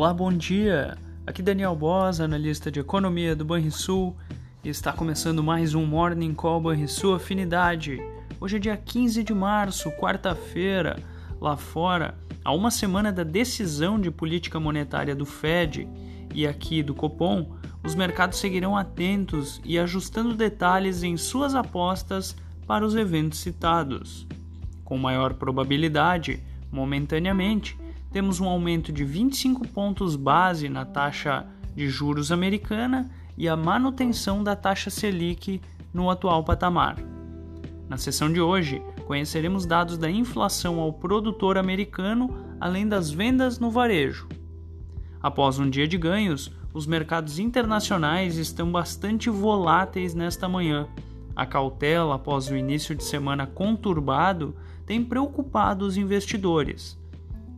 Olá, bom dia! Aqui Daniel Bosa, analista de economia do Banrisul, e está começando mais um Morning Call Banrisul Afinidade. Hoje é dia 15 de março, quarta-feira, lá fora, há uma semana da decisão de política monetária do Fed e aqui do Copom, os mercados seguirão atentos e ajustando detalhes em suas apostas para os eventos citados. Com maior probabilidade, momentaneamente, temos um aumento de 25 pontos base na taxa de juros americana e a manutenção da taxa Selic no atual patamar. Na sessão de hoje, conheceremos dados da inflação ao produtor americano, além das vendas no varejo. Após um dia de ganhos, os mercados internacionais estão bastante voláteis nesta manhã. A cautela após o início de semana conturbado tem preocupado os investidores.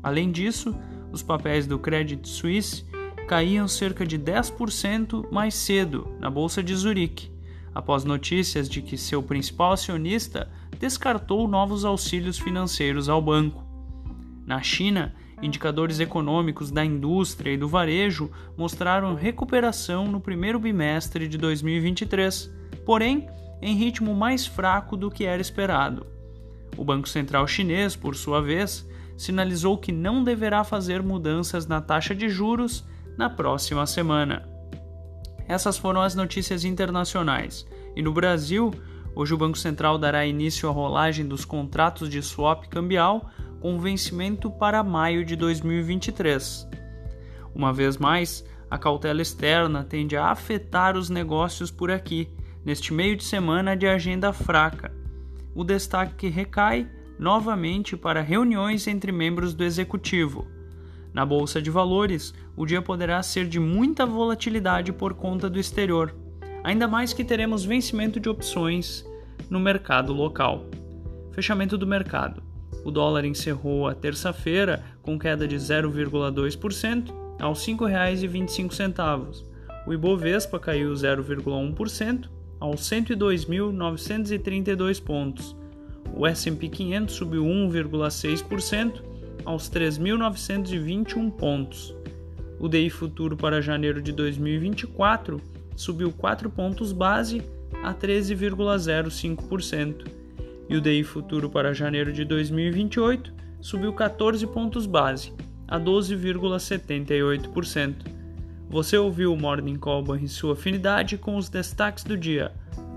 Além disso, os papéis do Credit Suisse caíam cerca de 10% mais cedo na bolsa de Zurique, após notícias de que seu principal acionista descartou novos auxílios financeiros ao banco. Na China, indicadores econômicos da indústria e do varejo mostraram recuperação no primeiro bimestre de 2023, porém em ritmo mais fraco do que era esperado. O Banco Central Chinês, por sua vez, sinalizou que não deverá fazer mudanças na taxa de juros na próxima semana. Essas foram as notícias internacionais. E no Brasil, hoje o Banco Central dará início à rolagem dos contratos de swap cambial com vencimento para maio de 2023. Uma vez mais, a cautela externa tende a afetar os negócios por aqui, neste meio de semana de agenda fraca. O destaque recai novamente para reuniões entre membros do executivo. Na bolsa de valores, o dia poderá ser de muita volatilidade por conta do exterior, ainda mais que teremos vencimento de opções no mercado local. Fechamento do mercado. O dólar encerrou a terça-feira com queda de 0,2% aos R$ 5,25. O Ibovespa caiu 0,1% aos 102.932 pontos o S&P 500 subiu 1,6% aos 3.921 pontos. O DI futuro para janeiro de 2024 subiu 4 pontos base a 13,05%, e o DI futuro para janeiro de 2028 subiu 14 pontos base a 12,78%. Você ouviu o Morning Call em sua afinidade com os destaques do dia.